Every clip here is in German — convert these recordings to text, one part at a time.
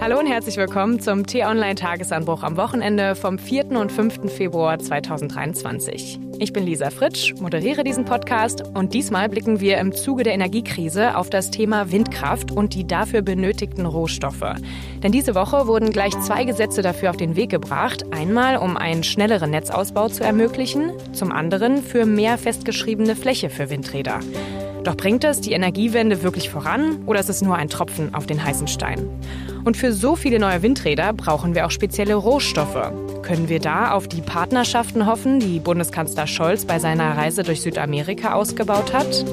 Hallo und herzlich willkommen zum T-Online-Tagesanbruch am Wochenende vom 4. und 5. Februar 2023. Ich bin Lisa Fritsch, moderiere diesen Podcast und diesmal blicken wir im Zuge der Energiekrise auf das Thema Windkraft und die dafür benötigten Rohstoffe. Denn diese Woche wurden gleich zwei Gesetze dafür auf den Weg gebracht. Einmal, um einen schnelleren Netzausbau zu ermöglichen, zum anderen für mehr festgeschriebene Fläche für Windräder. Doch bringt es die Energiewende wirklich voran oder ist es nur ein Tropfen auf den heißen Stein? Und für so viele neue Windräder brauchen wir auch spezielle Rohstoffe. Können wir da auf die Partnerschaften hoffen, die Bundeskanzler Scholz bei seiner Reise durch Südamerika ausgebaut hat?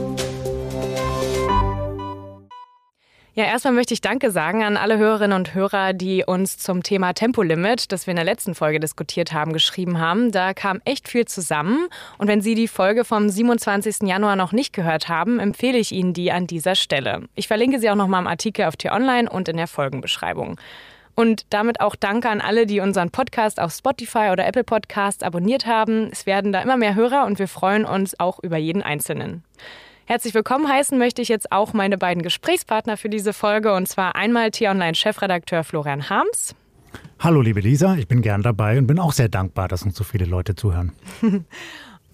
Ja, erstmal möchte ich Danke sagen an alle Hörerinnen und Hörer, die uns zum Thema Tempolimit, das wir in der letzten Folge diskutiert haben, geschrieben haben. Da kam echt viel zusammen. Und wenn Sie die Folge vom 27. Januar noch nicht gehört haben, empfehle ich Ihnen die an dieser Stelle. Ich verlinke sie auch nochmal im Artikel auf T-Online und in der Folgenbeschreibung. Und damit auch Danke an alle, die unseren Podcast auf Spotify oder Apple Podcast abonniert haben. Es werden da immer mehr Hörer und wir freuen uns auch über jeden Einzelnen. Herzlich willkommen heißen möchte ich jetzt auch meine beiden Gesprächspartner für diese Folge und zwar einmal T-Online-Chefredakteur Florian Harms. Hallo liebe Lisa, ich bin gern dabei und bin auch sehr dankbar, dass uns so viele Leute zuhören.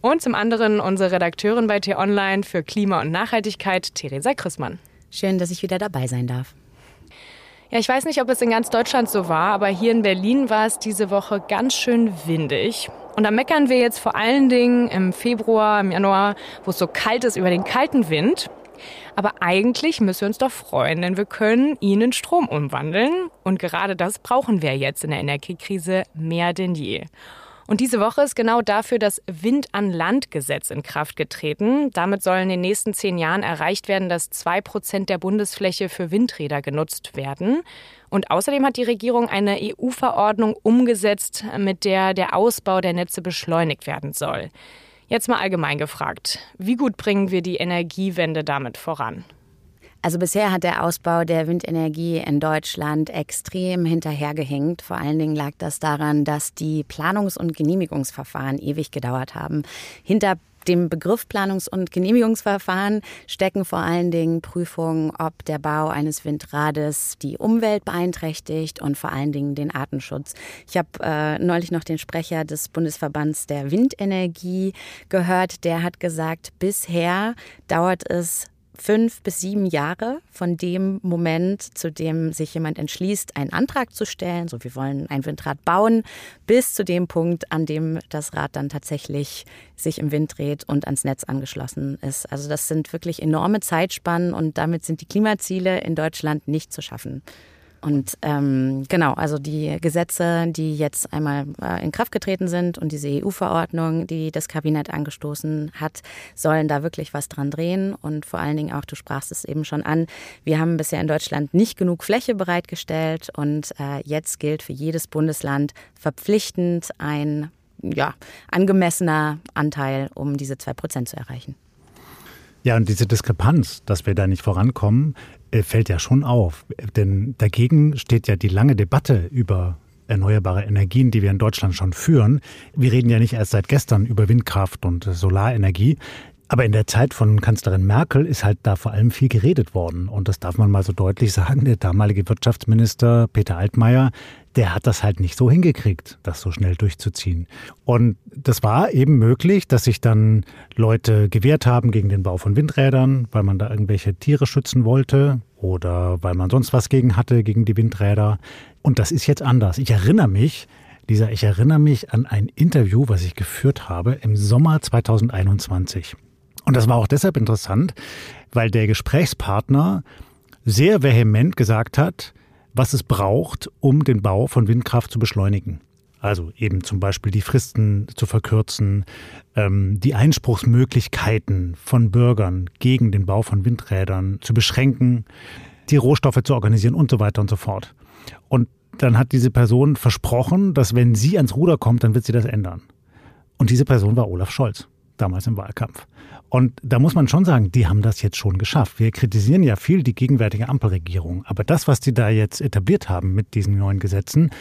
und zum anderen unsere Redakteurin bei T-Online für Klima und Nachhaltigkeit, Theresa Chrismann. Schön, dass ich wieder dabei sein darf. Ja, ich weiß nicht, ob es in ganz Deutschland so war, aber hier in Berlin war es diese Woche ganz schön windig. Und da meckern wir jetzt vor allen Dingen im Februar, im Januar, wo es so kalt ist, über den kalten Wind. Aber eigentlich müssen wir uns doch freuen, denn wir können ihn in Strom umwandeln. Und gerade das brauchen wir jetzt in der Energiekrise mehr denn je. Und diese Woche ist genau dafür das Wind an Land Gesetz in Kraft getreten. Damit sollen in den nächsten zehn Jahren erreicht werden, dass zwei Prozent der Bundesfläche für Windräder genutzt werden. Und außerdem hat die Regierung eine EU-Verordnung umgesetzt, mit der der Ausbau der Netze beschleunigt werden soll. Jetzt mal allgemein gefragt, wie gut bringen wir die Energiewende damit voran? Also bisher hat der Ausbau der Windenergie in Deutschland extrem hinterhergehängt. Vor allen Dingen lag das daran, dass die Planungs- und Genehmigungsverfahren ewig gedauert haben. Hinter dem Begriff Planungs- und Genehmigungsverfahren stecken vor allen Dingen Prüfungen, ob der Bau eines Windrades die Umwelt beeinträchtigt und vor allen Dingen den Artenschutz. Ich habe äh, neulich noch den Sprecher des Bundesverbands der Windenergie gehört, der hat gesagt, bisher dauert es fünf bis sieben Jahre von dem Moment, zu dem sich jemand entschließt, einen Antrag zu stellen, so wir wollen ein Windrad bauen, bis zu dem Punkt, an dem das Rad dann tatsächlich sich im Wind dreht und ans Netz angeschlossen ist. Also das sind wirklich enorme Zeitspannen und damit sind die Klimaziele in Deutschland nicht zu schaffen. Und ähm, genau, also die Gesetze, die jetzt einmal äh, in Kraft getreten sind und diese EU-Verordnung, die das Kabinett angestoßen hat, sollen da wirklich was dran drehen. Und vor allen Dingen auch, du sprachst es eben schon an, wir haben bisher in Deutschland nicht genug Fläche bereitgestellt und äh, jetzt gilt für jedes Bundesland verpflichtend ein ja, angemessener Anteil, um diese zwei Prozent zu erreichen. Ja, und diese Diskrepanz, dass wir da nicht vorankommen, fällt ja schon auf. Denn dagegen steht ja die lange Debatte über erneuerbare Energien, die wir in Deutschland schon führen. Wir reden ja nicht erst seit gestern über Windkraft und Solarenergie. Aber in der Zeit von Kanzlerin Merkel ist halt da vor allem viel geredet worden. Und das darf man mal so deutlich sagen. Der damalige Wirtschaftsminister Peter Altmaier, der hat das halt nicht so hingekriegt, das so schnell durchzuziehen. Und das war eben möglich, dass sich dann Leute gewehrt haben gegen den Bau von Windrädern, weil man da irgendwelche Tiere schützen wollte oder weil man sonst was gegen hatte, gegen die Windräder. Und das ist jetzt anders. Ich erinnere mich, Lisa, ich erinnere mich an ein Interview, was ich geführt habe im Sommer 2021. Und das war auch deshalb interessant, weil der Gesprächspartner sehr vehement gesagt hat, was es braucht, um den Bau von Windkraft zu beschleunigen. Also eben zum Beispiel die Fristen zu verkürzen, ähm, die Einspruchsmöglichkeiten von Bürgern gegen den Bau von Windrädern zu beschränken, die Rohstoffe zu organisieren und so weiter und so fort. Und dann hat diese Person versprochen, dass wenn sie ans Ruder kommt, dann wird sie das ändern. Und diese Person war Olaf Scholz, damals im Wahlkampf. Und da muss man schon sagen, die haben das jetzt schon geschafft. Wir kritisieren ja viel die gegenwärtige Ampelregierung. Aber das, was die da jetzt etabliert haben mit diesen neuen Gesetzen,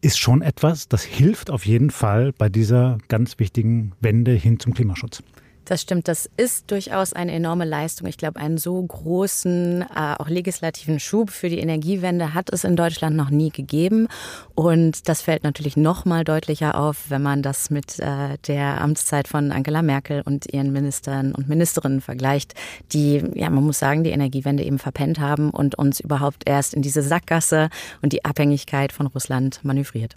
ist schon etwas, das hilft auf jeden Fall bei dieser ganz wichtigen Wende hin zum Klimaschutz. Das stimmt, das ist durchaus eine enorme Leistung. Ich glaube, einen so großen, äh, auch legislativen Schub für die Energiewende hat es in Deutschland noch nie gegeben. Und das fällt natürlich noch mal deutlicher auf, wenn man das mit äh, der Amtszeit von Angela Merkel und ihren Ministern und Ministerinnen vergleicht, die, ja, man muss sagen, die Energiewende eben verpennt haben und uns überhaupt erst in diese Sackgasse und die Abhängigkeit von Russland manövriert.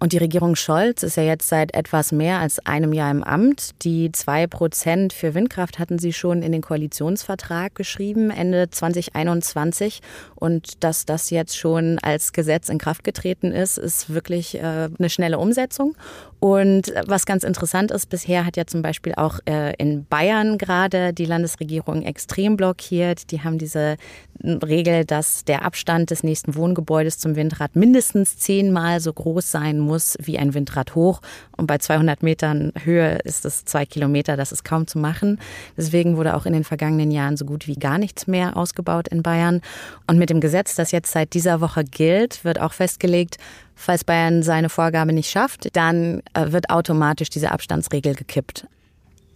Und die Regierung Scholz ist ja jetzt seit etwas mehr als einem Jahr im Amt. Die zwei Prozent für Windkraft hatten sie schon in den Koalitionsvertrag geschrieben, Ende 2021. Und dass das jetzt schon als Gesetz in Kraft getreten ist, ist wirklich äh, eine schnelle Umsetzung. Und was ganz interessant ist, bisher hat ja zum Beispiel auch äh, in Bayern gerade die Landesregierung extrem blockiert. Die haben diese Regel, dass der Abstand des nächsten Wohngebäudes zum Windrad mindestens zehnmal so groß sein muss wie ein Windrad hoch. Und bei 200 Metern Höhe ist es zwei Kilometer, das ist kaum zu machen. Deswegen wurde auch in den vergangenen Jahren so gut wie gar nichts mehr ausgebaut in Bayern. Und mit dem Gesetz, das jetzt seit dieser Woche gilt, wird auch festgelegt, Falls Bayern seine Vorgabe nicht schafft, dann äh, wird automatisch diese Abstandsregel gekippt.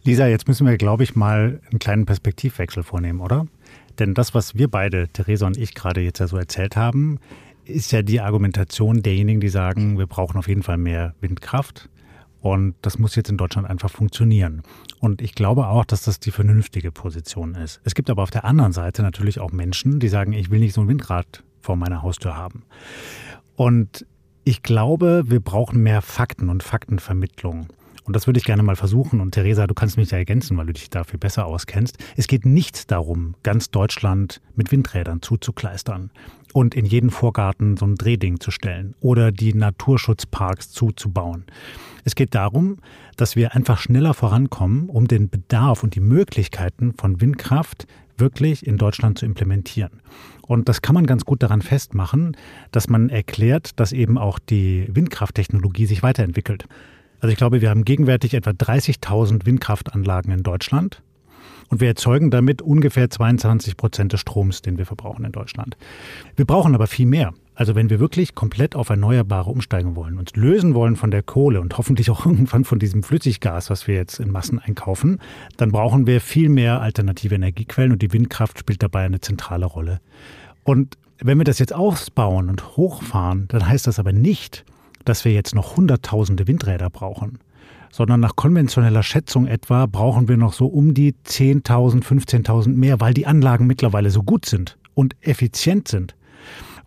Lisa, jetzt müssen wir, glaube ich, mal einen kleinen Perspektivwechsel vornehmen, oder? Denn das, was wir beide, Theresa und ich, gerade jetzt ja so erzählt haben, ist ja die Argumentation derjenigen, die sagen, wir brauchen auf jeden Fall mehr Windkraft. Und das muss jetzt in Deutschland einfach funktionieren. Und ich glaube auch, dass das die vernünftige Position ist. Es gibt aber auf der anderen Seite natürlich auch Menschen, die sagen, ich will nicht so ein Windrad vor meiner Haustür haben. Und ich glaube, wir brauchen mehr Fakten und Faktenvermittlung. Und das würde ich gerne mal versuchen. Und Theresa, du kannst mich ja ergänzen, weil du dich dafür besser auskennst. Es geht nicht darum, ganz Deutschland mit Windrädern zuzukleistern und in jeden Vorgarten so ein Drehding zu stellen oder die Naturschutzparks zuzubauen. Es geht darum, dass wir einfach schneller vorankommen, um den Bedarf und die Möglichkeiten von Windkraft wirklich in Deutschland zu implementieren. Und das kann man ganz gut daran festmachen, dass man erklärt, dass eben auch die Windkrafttechnologie sich weiterentwickelt. Also ich glaube, wir haben gegenwärtig etwa 30.000 Windkraftanlagen in Deutschland. Und wir erzeugen damit ungefähr 22 Prozent des Stroms, den wir verbrauchen in Deutschland. Wir brauchen aber viel mehr. Also wenn wir wirklich komplett auf Erneuerbare umsteigen wollen, uns lösen wollen von der Kohle und hoffentlich auch irgendwann von diesem Flüssiggas, was wir jetzt in Massen einkaufen, dann brauchen wir viel mehr alternative Energiequellen und die Windkraft spielt dabei eine zentrale Rolle. Und wenn wir das jetzt ausbauen und hochfahren, dann heißt das aber nicht, dass wir jetzt noch Hunderttausende Windräder brauchen, sondern nach konventioneller Schätzung etwa brauchen wir noch so um die 10.000, 15.000 mehr, weil die Anlagen mittlerweile so gut sind und effizient sind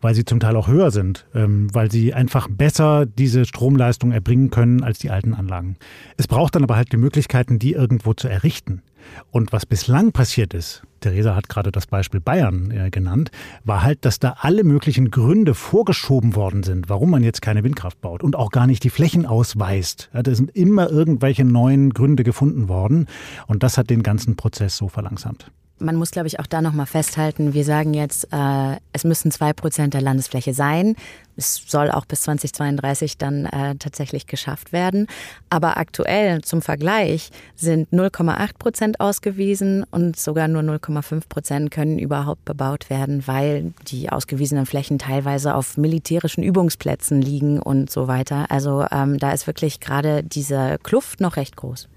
weil sie zum Teil auch höher sind, ähm, weil sie einfach besser diese Stromleistung erbringen können als die alten Anlagen. Es braucht dann aber halt die Möglichkeiten, die irgendwo zu errichten. Und was bislang passiert ist, Theresa hat gerade das Beispiel Bayern äh, genannt, war halt, dass da alle möglichen Gründe vorgeschoben worden sind, warum man jetzt keine Windkraft baut und auch gar nicht die Flächen ausweist. Ja, da sind immer irgendwelche neuen Gründe gefunden worden und das hat den ganzen Prozess so verlangsamt. Man muss, glaube ich, auch da nochmal festhalten, wir sagen jetzt, äh, es müssen zwei Prozent der Landesfläche sein. Es soll auch bis 2032 dann äh, tatsächlich geschafft werden. Aber aktuell zum Vergleich sind 0,8 Prozent ausgewiesen und sogar nur 0,5 Prozent können überhaupt bebaut werden, weil die ausgewiesenen Flächen teilweise auf militärischen Übungsplätzen liegen und so weiter. Also ähm, da ist wirklich gerade diese Kluft noch recht groß.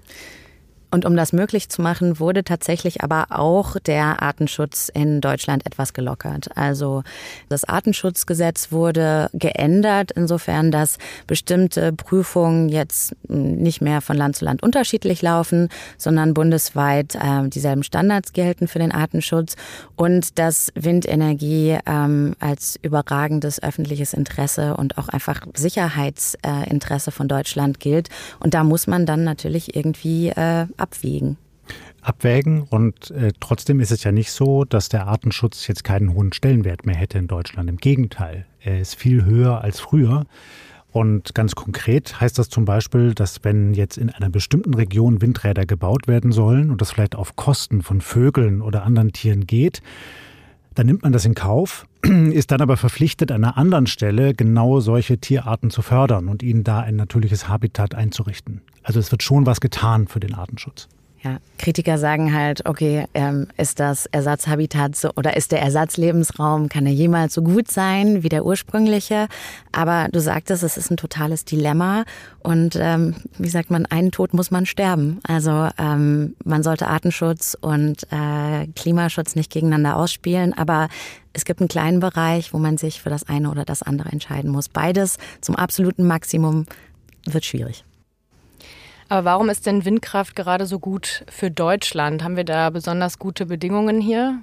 Und um das möglich zu machen, wurde tatsächlich aber auch der Artenschutz in Deutschland etwas gelockert. Also das Artenschutzgesetz wurde geändert, insofern, dass bestimmte Prüfungen jetzt nicht mehr von Land zu Land unterschiedlich laufen, sondern bundesweit äh, dieselben Standards gelten für den Artenschutz und dass Windenergie ähm, als überragendes öffentliches Interesse und auch einfach Sicherheitsinteresse von Deutschland gilt. Und da muss man dann natürlich irgendwie äh, abwägen. Abwägen und äh, trotzdem ist es ja nicht so, dass der Artenschutz jetzt keinen hohen Stellenwert mehr hätte in Deutschland. Im Gegenteil, er ist viel höher als früher. Und ganz konkret heißt das zum Beispiel, dass wenn jetzt in einer bestimmten Region Windräder gebaut werden sollen und das vielleicht auf Kosten von Vögeln oder anderen Tieren geht, dann nimmt man das in Kauf, ist dann aber verpflichtet, an einer anderen Stelle genau solche Tierarten zu fördern und ihnen da ein natürliches Habitat einzurichten. Also es wird schon was getan für den Artenschutz. Ja, Kritiker sagen halt, okay, ähm, ist das Ersatzhabitat so, oder ist der Ersatzlebensraum, kann er jemals so gut sein wie der ursprüngliche? Aber du sagtest, es ist ein totales Dilemma und ähm, wie sagt man, einen Tod muss man sterben. Also ähm, man sollte Artenschutz und äh, Klimaschutz nicht gegeneinander ausspielen, aber es gibt einen kleinen Bereich, wo man sich für das eine oder das andere entscheiden muss. Beides zum absoluten Maximum wird schwierig. Aber warum ist denn Windkraft gerade so gut für Deutschland? Haben wir da besonders gute Bedingungen hier?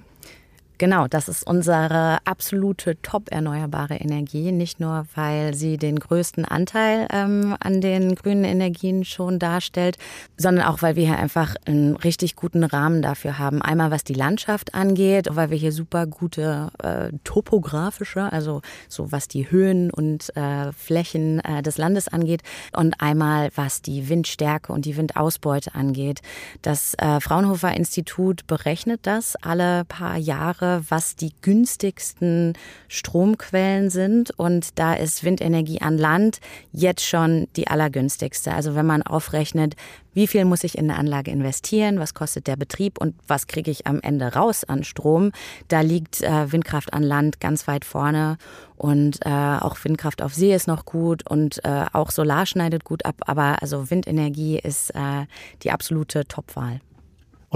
Genau, das ist unsere absolute top-erneuerbare Energie. Nicht nur, weil sie den größten Anteil ähm, an den grünen Energien schon darstellt, sondern auch, weil wir hier einfach einen richtig guten Rahmen dafür haben. Einmal was die Landschaft angeht, weil wir hier super gute äh, topografische, also so was die Höhen und äh, Flächen äh, des Landes angeht. Und einmal was die Windstärke und die Windausbeute angeht. Das äh, Fraunhofer Institut berechnet das alle paar Jahre Jahre, was die günstigsten Stromquellen sind. Und da ist Windenergie an Land jetzt schon die allergünstigste. Also wenn man aufrechnet, wie viel muss ich in eine Anlage investieren, was kostet der Betrieb und was kriege ich am Ende raus an Strom, da liegt äh, Windkraft an Land ganz weit vorne. Und äh, auch Windkraft auf See ist noch gut und äh, auch Solar schneidet gut ab. Aber also Windenergie ist äh, die absolute Topwahl.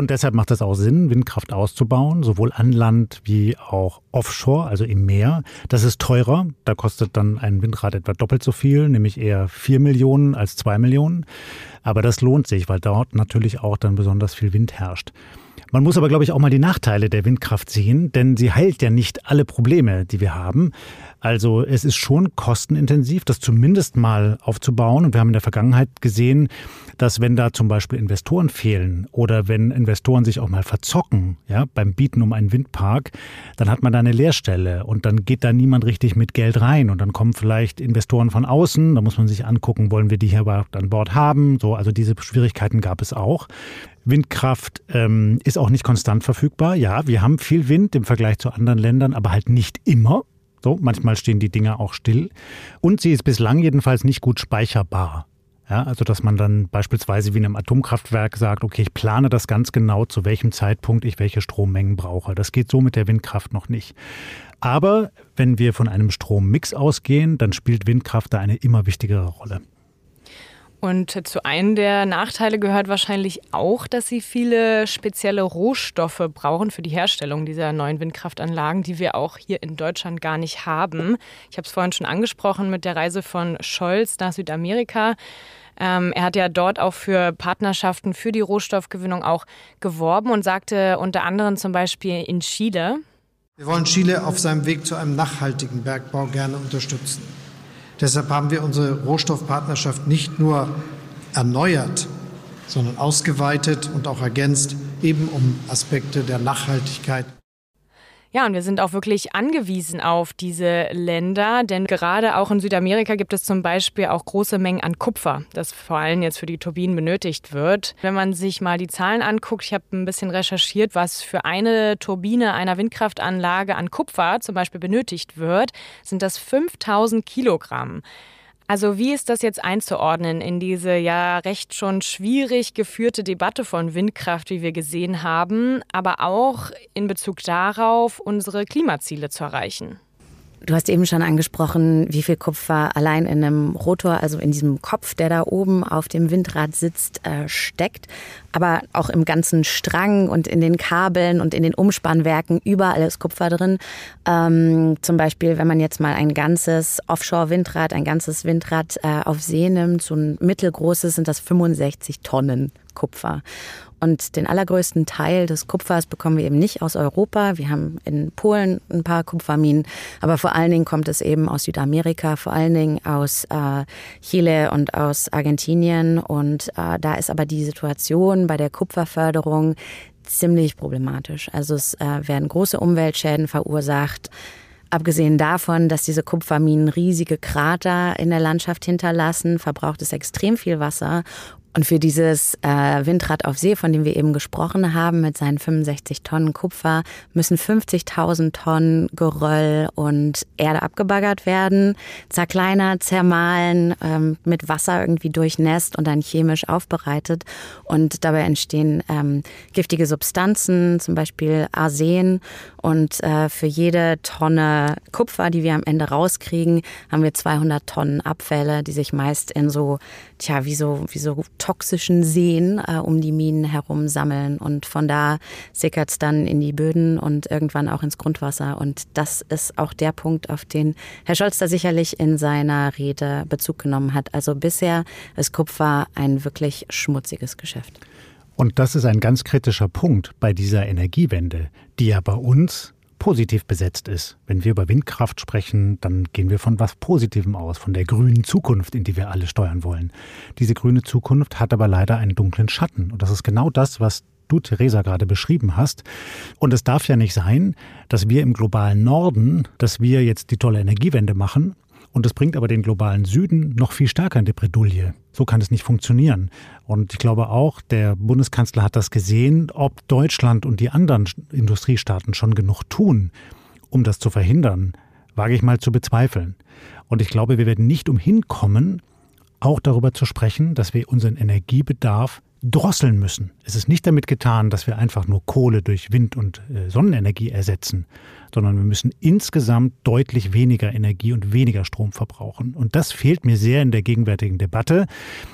Und deshalb macht es auch Sinn, Windkraft auszubauen, sowohl an Land wie auch offshore, also im Meer. Das ist teurer. Da kostet dann ein Windrad etwa doppelt so viel, nämlich eher vier Millionen als zwei Millionen. Aber das lohnt sich, weil dort natürlich auch dann besonders viel Wind herrscht. Man muss aber, glaube ich, auch mal die Nachteile der Windkraft sehen, denn sie heilt ja nicht alle Probleme, die wir haben. Also es ist schon kostenintensiv, das zumindest mal aufzubauen. Und wir haben in der Vergangenheit gesehen, dass wenn da zum Beispiel Investoren fehlen oder wenn Investoren sich auch mal verzocken, ja, beim Bieten um einen Windpark, dann hat man da eine Leerstelle und dann geht da niemand richtig mit Geld rein und dann kommen vielleicht Investoren von außen, da muss man sich angucken, wollen wir die hier überhaupt an Bord haben? So, also diese Schwierigkeiten gab es auch. Windkraft ähm, ist auch nicht konstant verfügbar. Ja, wir haben viel Wind im Vergleich zu anderen Ländern, aber halt nicht immer. So, manchmal stehen die Dinger auch still. Und sie ist bislang jedenfalls nicht gut speicherbar. Ja, also dass man dann beispielsweise wie in einem Atomkraftwerk sagt, okay, ich plane das ganz genau, zu welchem Zeitpunkt ich welche Strommengen brauche. Das geht so mit der Windkraft noch nicht. Aber wenn wir von einem Strommix ausgehen, dann spielt Windkraft da eine immer wichtigere Rolle. Und zu einem der Nachteile gehört wahrscheinlich auch, dass sie viele spezielle Rohstoffe brauchen für die Herstellung dieser neuen Windkraftanlagen, die wir auch hier in Deutschland gar nicht haben. Ich habe es vorhin schon angesprochen mit der Reise von Scholz nach Südamerika. Ähm, er hat ja dort auch für Partnerschaften für die Rohstoffgewinnung auch geworben und sagte unter anderem zum Beispiel in Chile. Wir wollen Chile auf seinem Weg zu einem nachhaltigen Bergbau gerne unterstützen. Deshalb haben wir unsere Rohstoffpartnerschaft nicht nur erneuert, sondern ausgeweitet und auch ergänzt, eben um Aspekte der Nachhaltigkeit ja, und wir sind auch wirklich angewiesen auf diese Länder, denn gerade auch in Südamerika gibt es zum Beispiel auch große Mengen an Kupfer, das vor allem jetzt für die Turbinen benötigt wird. Wenn man sich mal die Zahlen anguckt, ich habe ein bisschen recherchiert, was für eine Turbine einer Windkraftanlage an Kupfer zum Beispiel benötigt wird, sind das 5000 Kilogramm. Also wie ist das jetzt einzuordnen in diese ja recht schon schwierig geführte Debatte von Windkraft, wie wir gesehen haben, aber auch in Bezug darauf, unsere Klimaziele zu erreichen? Du hast eben schon angesprochen, wie viel Kupfer allein in einem Rotor, also in diesem Kopf, der da oben auf dem Windrad sitzt, äh, steckt. Aber auch im ganzen Strang und in den Kabeln und in den Umspannwerken, überall ist Kupfer drin. Ähm, zum Beispiel, wenn man jetzt mal ein ganzes Offshore-Windrad, ein ganzes Windrad äh, auf See nimmt, so ein mittelgroßes, sind das 65 Tonnen Kupfer. Und den allergrößten Teil des Kupfers bekommen wir eben nicht aus Europa. Wir haben in Polen ein paar Kupferminen, aber vor allen Dingen kommt es eben aus Südamerika, vor allen Dingen aus äh, Chile und aus Argentinien. Und äh, da ist aber die Situation bei der Kupferförderung ziemlich problematisch. Also es äh, werden große Umweltschäden verursacht. Abgesehen davon, dass diese Kupferminen riesige Krater in der Landschaft hinterlassen, verbraucht es extrem viel Wasser Und für dieses äh, Windrad auf See, von dem wir eben gesprochen haben, mit seinen 65 Tonnen Kupfer, müssen 50.000 Tonnen Geröll und Erde abgebaggert werden, zerkleinert, zermahlen, ähm, mit Wasser irgendwie durchnässt und dann chemisch aufbereitet. Und dabei entstehen ähm, giftige Substanzen, zum Beispiel Arsen. Und äh, für jede Tonne Kupfer, die wir am Ende rauskriegen, haben wir 200 Tonnen Abfälle, die sich meist in so, tja, wie so, wie so toxischen Seen äh, um die Minen herum sammeln. Und von da sickert es dann in die Böden und irgendwann auch ins Grundwasser. Und das ist auch der Punkt, auf den Herr Scholz da sicherlich in seiner Rede Bezug genommen hat. Also bisher ist Kupfer ein wirklich schmutziges Geschäft. Und das ist ein ganz kritischer Punkt bei dieser Energiewende, die ja bei uns positiv besetzt ist. Wenn wir über Windkraft sprechen, dann gehen wir von was Positivem aus, von der grünen Zukunft, in die wir alle steuern wollen. Diese grüne Zukunft hat aber leider einen dunklen Schatten. Und das ist genau das, was du, Theresa, gerade beschrieben hast. Und es darf ja nicht sein, dass wir im globalen Norden, dass wir jetzt die tolle Energiewende machen und das bringt aber den globalen Süden noch viel stärker in die Bredouille. So kann es nicht funktionieren. Und ich glaube auch, der Bundeskanzler hat das gesehen, ob Deutschland und die anderen Industriestaaten schon genug tun, um das zu verhindern, wage ich mal zu bezweifeln. Und ich glaube, wir werden nicht umhin kommen, auch darüber zu sprechen, dass wir unseren Energiebedarf drosseln müssen. Es ist nicht damit getan, dass wir einfach nur Kohle durch Wind- und äh, Sonnenenergie ersetzen, sondern wir müssen insgesamt deutlich weniger Energie und weniger Strom verbrauchen. Und das fehlt mir sehr in der gegenwärtigen Debatte.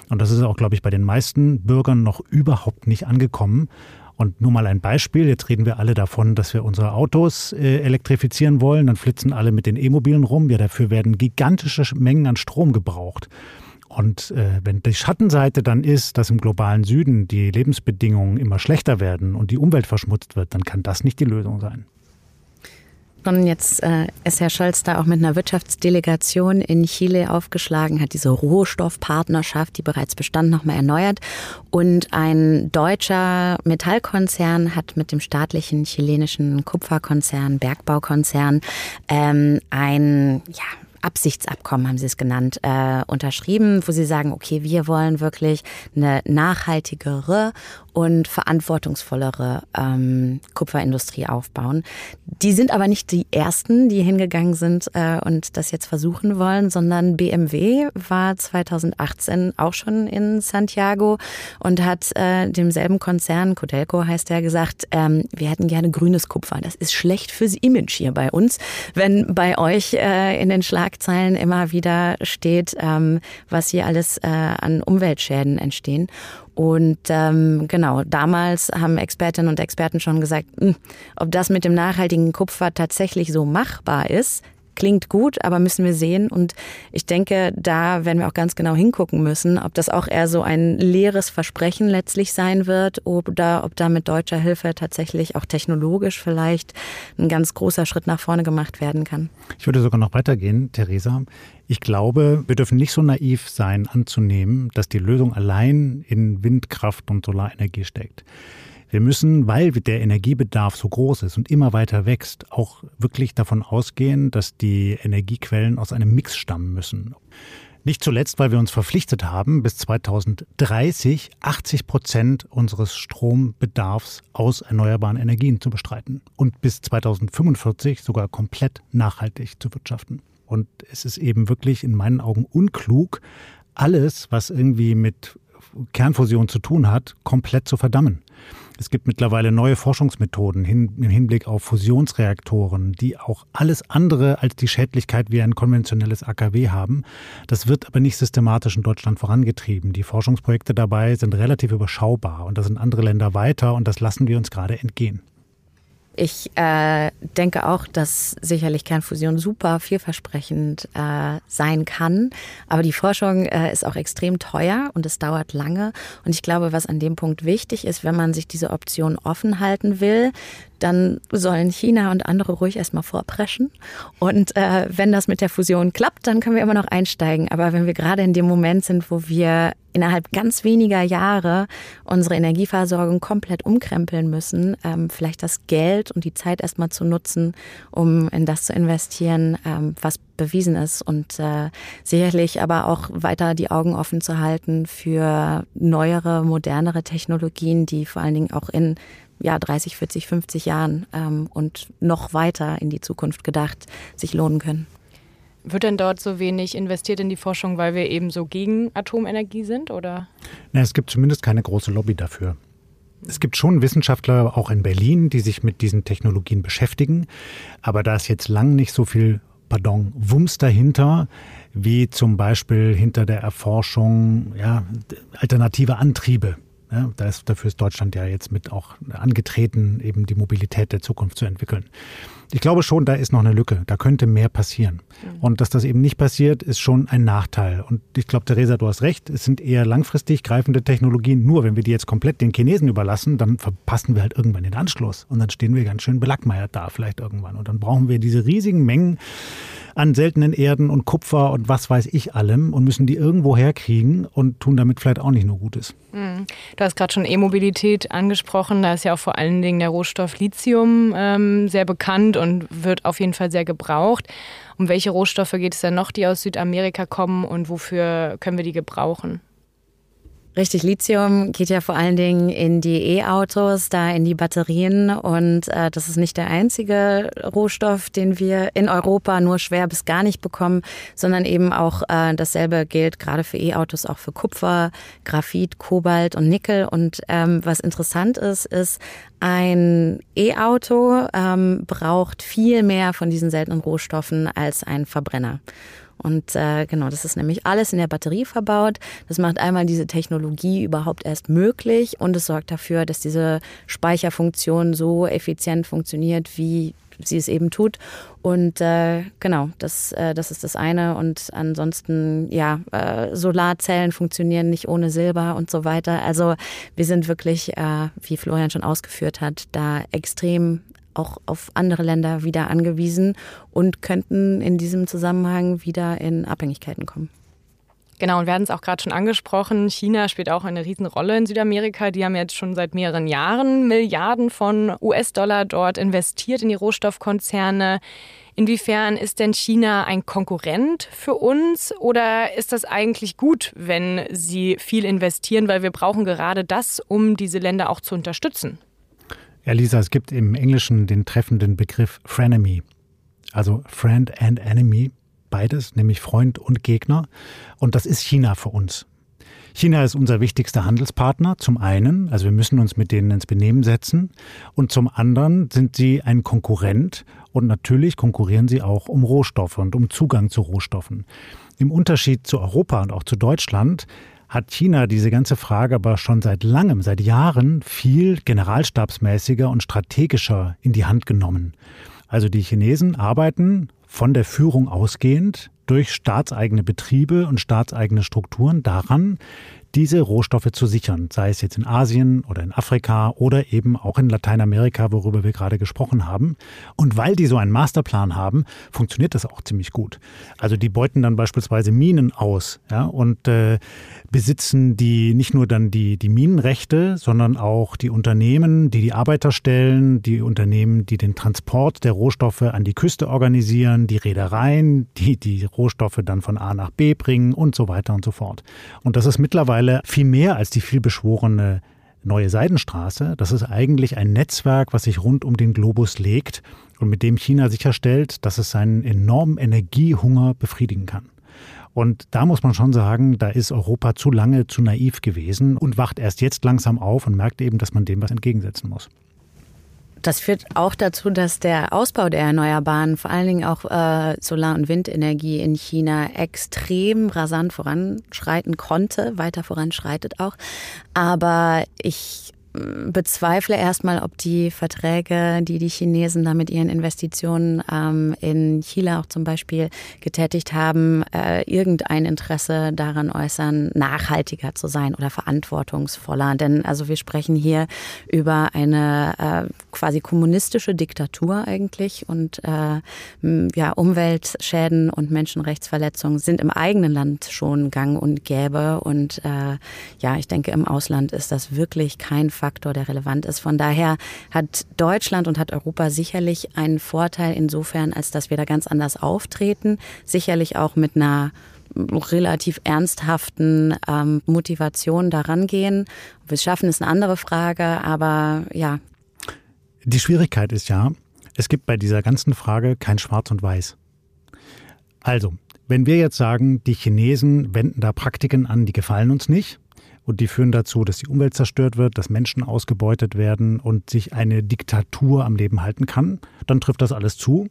Und das ist auch, glaube ich, bei den meisten Bürgern noch überhaupt nicht angekommen. Und nur mal ein Beispiel. Jetzt reden wir alle davon, dass wir unsere Autos äh, elektrifizieren wollen. Dann flitzen alle mit den E-Mobilen rum. Ja, dafür werden gigantische Mengen an Strom gebraucht. Und äh, wenn die Schattenseite dann ist, dass im globalen Süden die Lebensbedingungen immer schlechter werden und die Umwelt verschmutzt wird, dann kann das nicht die Lösung sein. Und jetzt äh, ist Herr Scholz da auch mit einer Wirtschaftsdelegation in Chile aufgeschlagen, hat diese Rohstoffpartnerschaft, die bereits bestand, nochmal erneuert. Und ein deutscher Metallkonzern hat mit dem staatlichen chilenischen Kupferkonzern, Bergbaukonzern, ähm, ein ja, Absichtsabkommen, haben Sie es genannt, äh, unterschrieben, wo Sie sagen, okay, wir wollen wirklich eine nachhaltigere und verantwortungsvollere ähm, Kupferindustrie aufbauen. Die sind aber nicht die ersten, die hingegangen sind äh, und das jetzt versuchen wollen, sondern BMW war 2018 auch schon in Santiago und hat äh, demselben Konzern, Codelco heißt der, gesagt, ähm, wir hätten gerne grünes Kupfer. Das ist schlecht fürs Image hier bei uns, wenn bei euch äh, in den Schlagzeilen immer wieder steht, ähm, was hier alles äh, an Umweltschäden entstehen. Und ähm, genau, damals haben Expertinnen und Experten schon gesagt, mh, hm, ob das mit dem nachhaltigen Kupfer tatsächlich so machbar ist, klingt gut, aber müssen wir sehen. Und ich denke, da werden wir auch ganz genau hingucken müssen, ob das auch eher so ein leeres Versprechen letztlich sein wird oder ob da mit deutscher Hilfe tatsächlich auch technologisch vielleicht ein ganz großer Schritt nach vorne gemacht werden kann. Ich würde sogar noch weitergehen, Theresa. Ich glaube, wir dürfen nicht so naiv sein, anzunehmen, dass die Lösung allein in Windkraft und Solarenergie steckt. Wir müssen, weil der Energiebedarf so groß ist und immer weiter wächst, auch wirklich davon ausgehen, dass die Energiequellen aus einem Mix stammen müssen. Nicht zuletzt, weil wir uns verpflichtet haben, bis 2030 80 Prozent unseres Strombedarfs aus erneuerbaren Energien zu bestreiten und bis 2045 sogar komplett nachhaltig zu wirtschaften. Und es ist eben wirklich in meinen Augen unklug, alles, was irgendwie mit Kernfusion zu tun hat, komplett zu verdammen. Es gibt mittlerweile neue Forschungsmethoden hin, im Hinblick auf Fusionsreaktoren, die auch alles andere als die Schädlichkeit wie ein konventionelles AKW haben. Das wird aber nicht systematisch in Deutschland vorangetrieben. Die Forschungsprojekte dabei sind relativ überschaubar und da sind andere Länder weiter und das lassen wir uns gerade entgehen. Ich äh, denke auch, dass sicherlich Kernfusion super vielversprechend äh, sein kann. Aber die Forschung äh, ist auch extrem teuer und es dauert lange. Und ich glaube, was an dem Punkt wichtig ist, wenn man sich diese Option offen halten will, dann sollen China und andere ruhig erstmal vorpreschen. Und äh, wenn das mit der Fusion klappt, dann können wir immer noch einsteigen. Aber wenn wir gerade in dem Moment sind, wo wir innerhalb ganz weniger Jahre unsere Energieversorgung komplett umkrempeln müssen, ähm, vielleicht das Geld und die Zeit erstmal zu nutzen, um in das zu investieren, ähm, was bewiesen ist und äh, sicherlich aber auch weiter die Augen offen zu halten für neuere, modernere Technologien, die vor allen Dingen auch in ja, 30, 40, 50 Jahren ähm, und noch weiter in die Zukunft gedacht sich lohnen können. Wird denn dort so wenig investiert in die Forschung, weil wir eben so gegen Atomenergie sind, oder? Na, es gibt zumindest keine große Lobby dafür. Es gibt schon Wissenschaftler auch in Berlin, die sich mit diesen Technologien beschäftigen, aber da ist jetzt lang nicht so viel, pardon, Wumms dahinter, wie zum Beispiel hinter der Erforschung ja, alternative Antriebe ja, da ist, dafür ist Deutschland ja jetzt mit auch angetreten, eben die Mobilität der Zukunft zu entwickeln. Ich glaube schon, da ist noch eine Lücke. Da könnte mehr passieren. Mhm. Und dass das eben nicht passiert, ist schon ein Nachteil. Und ich glaube, Theresa, du hast recht. Es sind eher langfristig greifende Technologien. Nur wenn wir die jetzt komplett den Chinesen überlassen, dann verpassen wir halt irgendwann den Anschluss. Und dann stehen wir ganz schön belackmeiert da vielleicht irgendwann. Und dann brauchen wir diese riesigen Mengen an seltenen Erden und Kupfer und was weiß ich allem und müssen die irgendwo herkriegen und tun damit vielleicht auch nicht nur Gutes. Mhm. Du hast gerade schon E-Mobilität angesprochen. Da ist ja auch vor allen Dingen der Rohstoff Lithium ähm, sehr bekannt und wird auf jeden Fall sehr gebraucht. Um welche Rohstoffe geht es denn noch, die aus Südamerika kommen und wofür können wir die gebrauchen? Richtig, Lithium geht ja vor allen Dingen in die E-Autos, da in die Batterien. Und äh, das ist nicht der einzige Rohstoff, den wir in Europa nur schwer bis gar nicht bekommen, sondern eben auch äh, dasselbe gilt gerade für E-Autos, auch für Kupfer, Graphit, Kobalt und Nickel. Und ähm, was interessant ist, ist, ein E-Auto ähm, braucht viel mehr von diesen seltenen Rohstoffen als ein Verbrenner. Und äh, genau, das ist nämlich alles in der Batterie verbaut. Das macht einmal diese Technologie überhaupt erst möglich und es sorgt dafür, dass diese Speicherfunktion so effizient funktioniert, wie sie es eben tut. Und äh, genau, das, äh, das ist das eine. Und ansonsten, ja, äh, Solarzellen funktionieren nicht ohne Silber und so weiter. Also wir sind wirklich, äh, wie Florian schon ausgeführt hat, da extrem auch auf andere Länder wieder angewiesen und könnten in diesem Zusammenhang wieder in Abhängigkeiten kommen. Genau, und wir hatten es auch gerade schon angesprochen. China spielt auch eine Riesenrolle in Südamerika. Die haben jetzt schon seit mehreren Jahren Milliarden von US-Dollar dort investiert in die Rohstoffkonzerne. Inwiefern ist denn China ein Konkurrent für uns oder ist das eigentlich gut, wenn sie viel investieren, weil wir brauchen gerade das, um diese Länder auch zu unterstützen? Ja, Lisa, es gibt im Englischen den treffenden Begriff Frenemy. Also Friend and Enemy, beides, nämlich Freund und Gegner. Und das ist China für uns. China ist unser wichtigster Handelspartner, zum einen, also wir müssen uns mit denen ins Benehmen setzen, und zum anderen sind sie ein Konkurrent und natürlich konkurrieren sie auch um Rohstoffe und um Zugang zu Rohstoffen. Im Unterschied zu Europa und auch zu Deutschland hat China diese ganze Frage aber schon seit langem, seit Jahren viel generalstabsmäßiger und strategischer in die Hand genommen. Also die Chinesen arbeiten von der Führung ausgehend durch staatseigene Betriebe und staatseigene Strukturen daran, diese Rohstoffe zu sichern, sei es jetzt in Asien oder in Afrika oder eben auch in Lateinamerika, worüber wir gerade gesprochen haben. Und weil die so einen Masterplan haben, funktioniert das auch ziemlich gut. Also die beuten dann beispielsweise Minen aus ja, und äh, besitzen die nicht nur dann die, die Minenrechte, sondern auch die Unternehmen, die die Arbeiter stellen, die Unternehmen, die den Transport der Rohstoffe an die Küste organisieren, die Reedereien, die die Rohstoffe dann von A nach B bringen und so weiter und so fort. Und das ist mittlerweile mittlerweile viel mehr als die vielbeschworene neue Seidenstraße. Das ist eigentlich ein Netzwerk, was sich rund um den Globus legt und mit dem China sicherstellt, dass es seinen enormen Energiehunger befriedigen kann. Und da muss man schon sagen, da ist Europa zu lange zu naiv gewesen und wacht erst jetzt langsam auf und merkt eben, dass man dem was entgegensetzen muss. Das führt auch dazu, dass der Ausbau der Erneuerbaren, vor allen Dingen auch äh, Solar- und Windenergie in China, extrem rasant voranschreiten konnte, weiter voranschreitet auch. Aber ich bezweifle erstmal, ob die Verträge, die die Chinesen da mit ihren Investitionen ähm, in Chile auch zum Beispiel getätigt haben, äh, irgendein Interesse daran äußern, nachhaltiger zu sein oder verantwortungsvoller. Denn also wir sprechen hier über eine äh, quasi kommunistische Diktatur eigentlich und äh, ja, Umweltschäden und Menschenrechtsverletzungen sind im eigenen Land schon gang und gäbe. Und äh, ja, ich denke, im Ausland ist das wirklich kein Faktor, der relevant ist. Von daher hat Deutschland und hat Europa sicherlich einen Vorteil insofern, als dass wir da ganz anders auftreten. Sicherlich auch mit einer relativ ernsthaften ähm, Motivation daran gehen. Ob wir es schaffen, ist eine andere Frage, aber ja. Die Schwierigkeit ist ja, es gibt bei dieser ganzen Frage kein Schwarz und Weiß. Also, wenn wir jetzt sagen, die Chinesen wenden da Praktiken an, die gefallen uns nicht, und die führen dazu, dass die Umwelt zerstört wird, dass Menschen ausgebeutet werden und sich eine Diktatur am Leben halten kann, dann trifft das alles zu.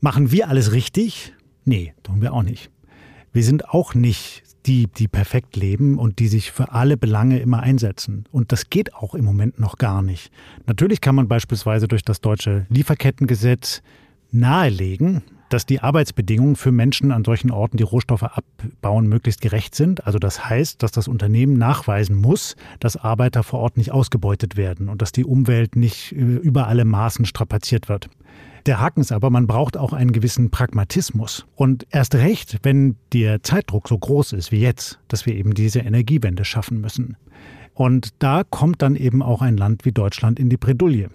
Machen wir alles richtig? Nee, tun wir auch nicht. Wir sind auch nicht die, die perfekt leben und die sich für alle Belange immer einsetzen. Und das geht auch im Moment noch gar nicht. Natürlich kann man beispielsweise durch das deutsche Lieferkettengesetz nahelegen, dass die Arbeitsbedingungen für Menschen an solchen Orten, die Rohstoffe abbauen, möglichst gerecht sind. Also das heißt, dass das Unternehmen nachweisen muss, dass Arbeiter vor Ort nicht ausgebeutet werden und dass die Umwelt nicht äh, über alle Maßen strapaziert wird. Der Haken ist aber, man braucht auch einen gewissen Pragmatismus. Und erst recht, wenn der Zeitdruck so groß ist wie jetzt, dass wir eben diese Energiewende schaffen müssen. Und da kommt dann eben auch ein Land wie Deutschland in die Bredouille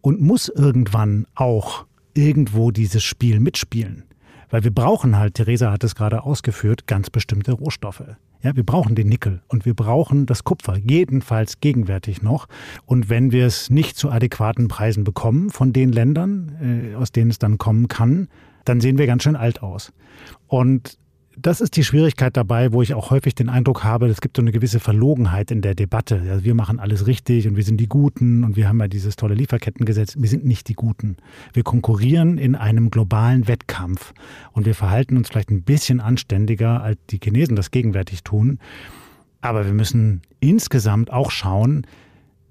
und muss irgendwann auch irgendwo dieses Spiel mitspielen. Weil wir brauchen halt, Theresa hat es gerade ausgeführt, ganz bestimmte Rohstoffe. Ja, wir brauchen den Nickel und wir brauchen das Kupfer, jedenfalls gegenwärtig noch. Und wenn wir es nicht zu adäquaten Preisen bekommen von den Ländern, äh, aus denen es dann kommen kann, dann sehen wir ganz schön alt aus. Und das ist die Schwierigkeit dabei, wo ich auch häufig den Eindruck habe, es gibt so eine gewisse Verlogenheit in der Debatte. Also wir machen alles richtig und wir sind die Guten und wir haben ja dieses tolle Lieferkettengesetz. Wir sind nicht die Guten. Wir konkurrieren in einem globalen Wettkampf und wir verhalten uns vielleicht ein bisschen anständiger, als die Chinesen das gegenwärtig tun. Aber wir müssen insgesamt auch schauen,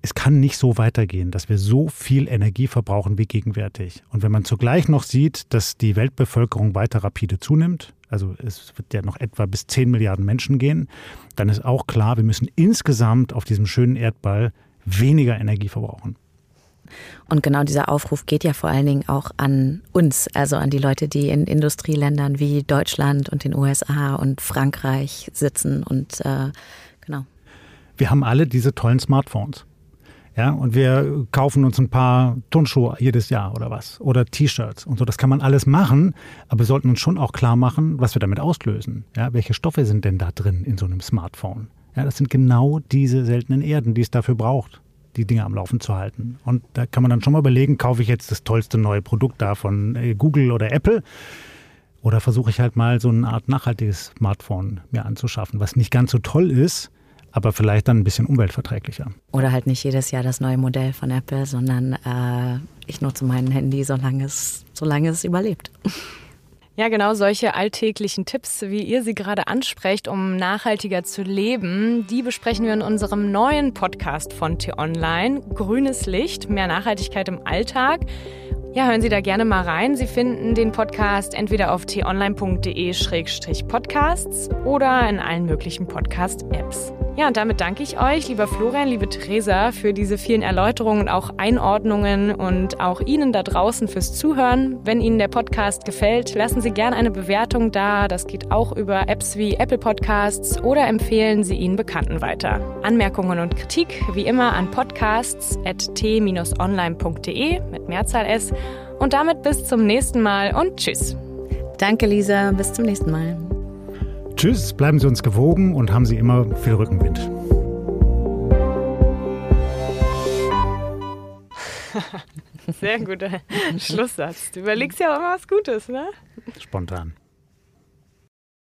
es kann nicht so weitergehen, dass wir so viel Energie verbrauchen wie gegenwärtig. Und wenn man zugleich noch sieht, dass die Weltbevölkerung weiter rapide zunimmt, also es wird ja noch etwa bis 10 Milliarden Menschen gehen, dann ist auch klar, wir müssen insgesamt auf diesem schönen Erdball weniger Energie verbrauchen. Und genau dieser Aufruf geht ja vor allen Dingen auch an uns, also an die Leute, die in Industrieländern wie Deutschland und den USA und Frankreich sitzen und äh, genau. Wir haben alle diese tollen Smartphones. Ja, und wir kaufen uns ein paar Turnschuhe jedes Jahr oder was. Oder T-Shirts und so. Das kann man alles machen, aber wir sollten uns schon auch klar machen, was wir damit auslösen. Ja, welche Stoffe sind denn da drin in so einem Smartphone? Ja, das sind genau diese seltenen Erden, die es dafür braucht, die Dinge am Laufen zu halten. Und da kann man dann schon mal überlegen, kaufe ich jetzt das tollste neue Produkt da von äh, Google oder Apple? Oder versuche ich halt mal so eine Art nachhaltiges Smartphone mir anzuschaffen, was nicht ganz so toll ist, aber vielleicht dann ein bisschen umweltverträglicher. Oder halt nicht jedes Jahr das neue Modell von Apple, sondern äh, ich nutze mein Handy, solange es, solange es überlebt. Ja, genau solche alltäglichen Tipps, wie ihr sie gerade ansprecht, um nachhaltiger zu leben, die besprechen wir in unserem neuen Podcast von T-Online. Grünes Licht, mehr Nachhaltigkeit im Alltag. Ja, hören Sie da gerne mal rein. Sie finden den Podcast entweder auf t-online.de-podcasts oder in allen möglichen Podcast-Apps. Ja, und damit danke ich euch, lieber Florian, liebe Theresa, für diese vielen Erläuterungen und auch Einordnungen und auch Ihnen da draußen fürs Zuhören. Wenn Ihnen der Podcast gefällt, lassen Sie gerne eine Bewertung da. Das geht auch über Apps wie Apple Podcasts oder empfehlen Sie ihn Bekannten weiter. Anmerkungen und Kritik wie immer an podcasts.t-online.de mit Mehrzahl S. Und damit bis zum nächsten Mal und tschüss. Danke, Lisa. Bis zum nächsten Mal. Tschüss, bleiben Sie uns gewogen und haben Sie immer viel Rückenwind. Sehr guter Schlusssatz. Du überlegst ja auch immer was Gutes, ne? Spontan.